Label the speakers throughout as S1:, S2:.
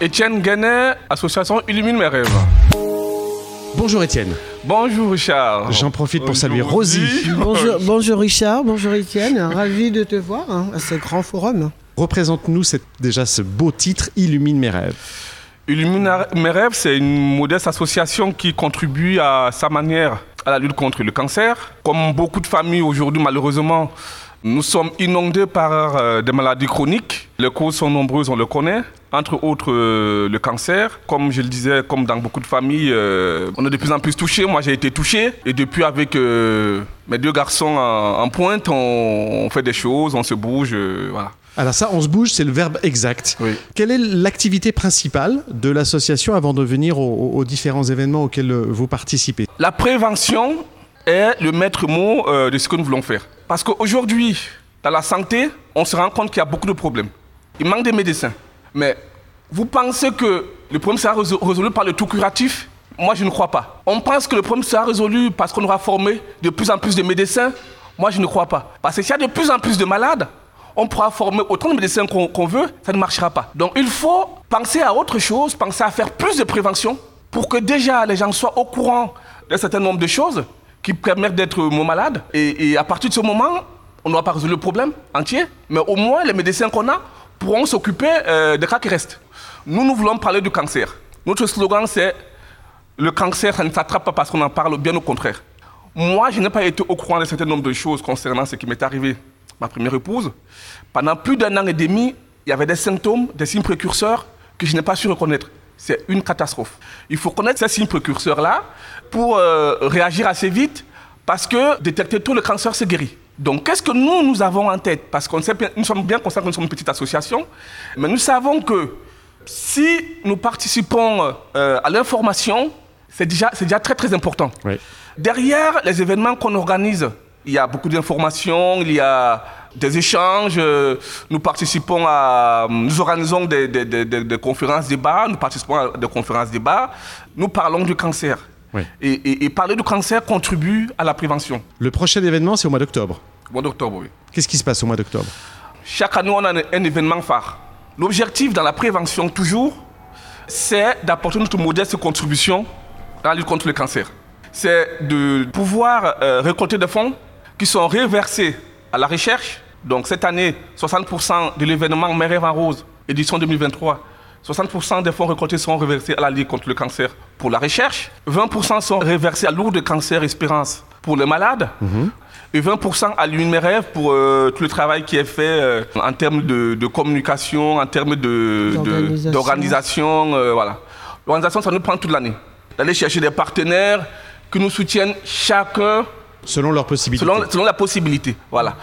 S1: Étienne Guenet, association Illumine mes rêves.
S2: Bonjour Étienne.
S1: Bonjour Richard.
S2: J'en profite pour saluer Rosie.
S3: Bonjour, bonjour Richard, bonjour Étienne. Ravi de te voir hein, à ce grand forum.
S2: Représente-nous déjà ce beau titre Illumine mes rêves.
S1: Illumine mes rêves, c'est une modeste association qui contribue à sa manière à la lutte contre le cancer. Comme beaucoup de familles aujourd'hui, malheureusement, nous sommes inondés par euh, des maladies chroniques. Les causes sont nombreuses, on le connaît. Entre autres, euh, le cancer. Comme je le disais, comme dans beaucoup de familles, euh, on est de plus en plus touchés. Moi, j'ai été touché. Et depuis, avec mes deux garçons en, en pointe, on, on fait des choses, on se bouge. voilà.
S2: Alors ça, on se bouge, c'est le verbe exact.
S1: Oui.
S2: Quelle est l'activité principale de l'association avant de venir aux, aux différents événements auxquels vous participez?
S1: La prévention est le maître mot de ce que nous voulons faire. Parce qu'aujourd'hui, dans la santé, on se rend compte qu'il y a beaucoup de problèmes. Il manque des médecins. Mais vous pensez que le problème sera résol- résolu par le tout curatif? Moi, je ne crois pas. On pense que le problème sera résolu parce qu'on aura formé de plus en plus de médecins? Moi, je ne crois pas. Parce que s'il y a de plus en plus de malades, on pourra former autant de médecins qu'on veut, ça ne marchera pas. Donc il faut penser à autre chose, penser à faire plus de prévention pour que déjà les gens soient au courant d'un certain nombre de choses qui permettent d'être moins malades. Et, à partir de ce moment, on n'aura pas résolu le problème entier, mais au moins les médecins qu'on a pourront s'occuper euh, des cas qui restent. Nous, nous voulons parler du cancer. Notre slogan, c'est le cancer, ça ne s'attrape pas parce qu'on en parle, bien au contraire. Moi, je n'ai pas été au courant d'un certain nombre de choses concernant ce qui m'est arrivé, ma première épouse. Pendant plus d'un an et demi, il y avait des symptômes, des signes précurseurs que je n'ai pas su reconnaître. C'est une catastrophe. Il faut connaître ces signes précurseurs-là pour euh, réagir assez vite parce que détecter tôt le cancer, c'est guéri. Donc, qu'est-ce que nous, nous avons en tête? Parce qu'on sait bien- nous sommes bien conscients que nous sommes une petite association, mais nous savons que si nous participons euh, à l'information, c'est déjà, c'est déjà très très important.
S2: Oui.
S1: Derrière les événements qu'on organise, il y a beaucoup d'informations, il y a des échanges, euh, nous participons à... Nous organisons des, des- des- des- des conférences débats, nous participons à des conférences débats, nous parlons du cancer.
S2: Oui.
S1: Et, et- et parler du cancer contribue à la prévention.
S2: Le prochain événement, c'est au mois d'octobre.
S1: Bon d'octobre, oui.
S2: Qu'est-ce qui se passe au mois d'octobre?
S1: Chaque année, on a un, un événement phare. L'objectif dans la prévention, toujours, c'est d'apporter notre modeste contribution dans la lutte contre le cancer. C'est de pouvoir euh, récolter des fonds qui sont reversés à la recherche. Donc cette année, 60% de l'événement Mes rêves en rose, édition 2023, 60% des fonds récoltés seront reversés à la Ligue contre le cancer pour la recherche. 20% sont reversés à Lourdes Cancer Espérance pour les malades. Et 20% à l'une mes rêves pour euh, tout le travail qui est fait euh, en termes de, de communication, en termes de- de-
S3: D'organisation.
S1: euh, voilà. L'organisation, ça nous prend toute l'année. D'aller chercher des partenaires qui nous soutiennent chacun
S2: Selon leurs possibilités.
S1: selon, selon la possibilité. Voilà.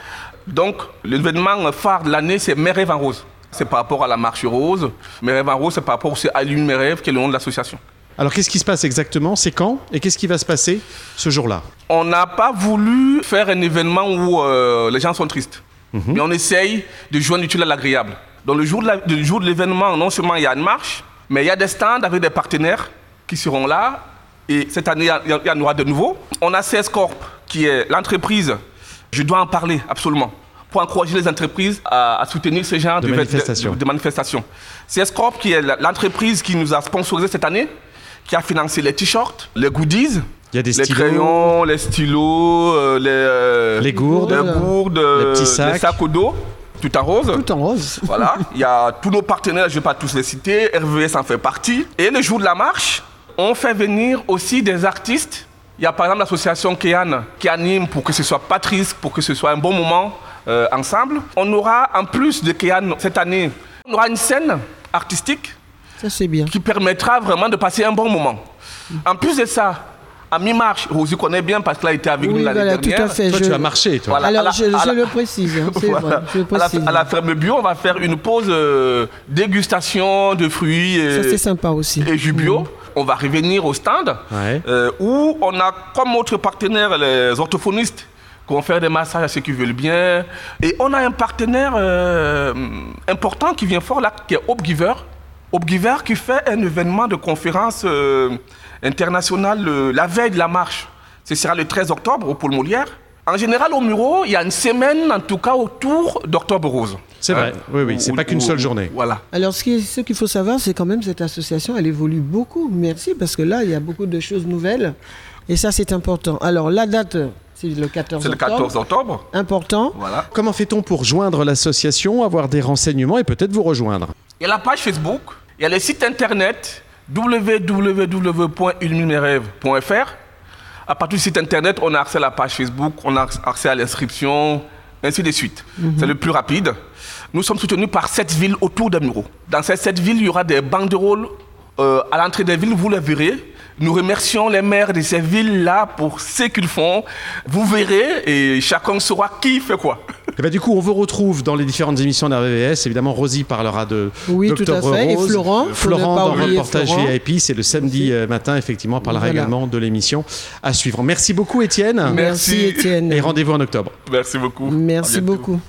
S1: Donc, l'événement phare de l'année, c'est Mes rêves en rose. C'est par rapport à la marche rose. Mes rêves en rose, c'est par rapport aussi à Allume mes rêves, qui est le nom de l'association.
S2: Alors qu'est-ce qui se passe exactement? C'est quand? Et qu'est-ce qui va se passer ce jour-là?
S1: On n'a pas voulu faire un événement où euh, les gens sont tristes. Mais on essaye de joindre l'utile à l'agréable. Donc le jour de l'événement, non seulement il y a une marche, mais il y a des stands avec des partenaires qui seront là. Et cette année, il y en aura de nouveaux. On a CS Corp, qui est l'entreprise, je dois en parler absolument, pour encourager les entreprises à, à soutenir ce genre
S2: De
S1: de,
S2: manifestations.
S1: de- de manifestations. CS Corp, qui est l'entreprise qui nous a sponsorisé cette année, qui a financé les t-shirts, les goodies,
S2: Il y a des
S1: les crayons, les stylos, euh, les, euh,
S2: Les gourdes.
S1: les gourdes, euh,
S2: petits sacs.
S1: les sacs au dos, tout en rose.
S3: Tout en rose.
S1: Voilà, il y a tous nos partenaires, je ne vais pas tous les citer, RVS en fait partie. Et le jour de la marche, on fait venir aussi des artistes. Il y a par exemple l'association Kéan qui anime pour que ce soit pas triste, pour que ce soit un bon moment euh, ensemble. On aura en plus de Kéan cette année, on aura une scène artistique
S3: Ça, c'est bien.
S1: qui permettra vraiment de passer un bon moment. En plus de ça, à mi-marche, Rosie connaît bien parce qu'elle a été avec
S3: Oui,
S1: nous l'année
S3: voilà, tout
S1: dernière.
S3: à fait.
S2: Toi,
S3: je-
S2: tu as marché, toi.
S1: Voilà.
S3: Alors,
S1: la-
S3: je,
S1: à
S3: je
S1: la-
S3: le précise, hein, c'est
S1: Voilà.
S3: vrai, je le
S1: À la,
S3: précise.
S1: à la ferme bio, on va faire une pause euh, dégustation de fruits et,
S3: Ça, c'est sympa aussi.
S1: et jus bio. On va revenir au stand
S2: Ouais.
S1: euh, où on a comme autre partenaire les orthophonistes qui vont faire des massages à ceux qui veulent bien. Et on a un partenaire euh, important qui vient fort là, qui est Hope Giver. Hope Giver qui fait un événement de conférence euh, internationale la veille de la marche. Ce sera le 13 octobre au Pôle Molière. En général, au Muro, il y a une semaine, en tout cas, autour d'Octobre Rose.
S2: C'est vrai, oui, oui, c'est pas qu'une seule journée.
S1: Voilà.
S3: Alors, ce qu'il faut savoir, c'est quand même cette association, elle évolue beaucoup. Merci, parce que là, il y a beaucoup de choses nouvelles. Et ça, c'est important. Alors, la date, c'est le 14
S1: C'est le
S3: octobre.
S1: 14 octobre.
S3: Important.
S1: Voilà.
S2: Comment fait-on pour joindre l'association, avoir des renseignements et peut-être vous rejoindre?
S1: Il y a la page Facebook, il y a le site internet www.illuminerêve.fr. À partir du site internet, on a accès à la page Facebook, on a accès à l'inscription, ainsi de suite. C'est le plus rapide. Nous sommes soutenus par sept villes autour des Muro. Dans ces sept villes, il y aura des banderoles euh, à l'entrée des villes, vous les verrez. Nous remercions les maires de ces villes-là pour ce qu'ils font. Vous verrez et chacun saura qui fait quoi.
S2: Eh ben, du coup, on vous retrouve dans les différentes émissions d'RVVS. Évidemment, Rosie parlera de
S3: Oui, tout à fait. Et
S2: Rose.
S3: Florent, faut
S2: Florent
S3: pas
S2: dans
S3: oublier
S2: reportage
S3: Florent.
S2: VIP, c'est le samedi euh, matin, effectivement, parlera
S3: Voilà.
S2: également de l'émission à suivre. Merci beaucoup, Étienne.
S3: Merci. Étienne.
S2: Et rendez-vous en octobre.
S1: Merci beaucoup.
S3: Merci beaucoup.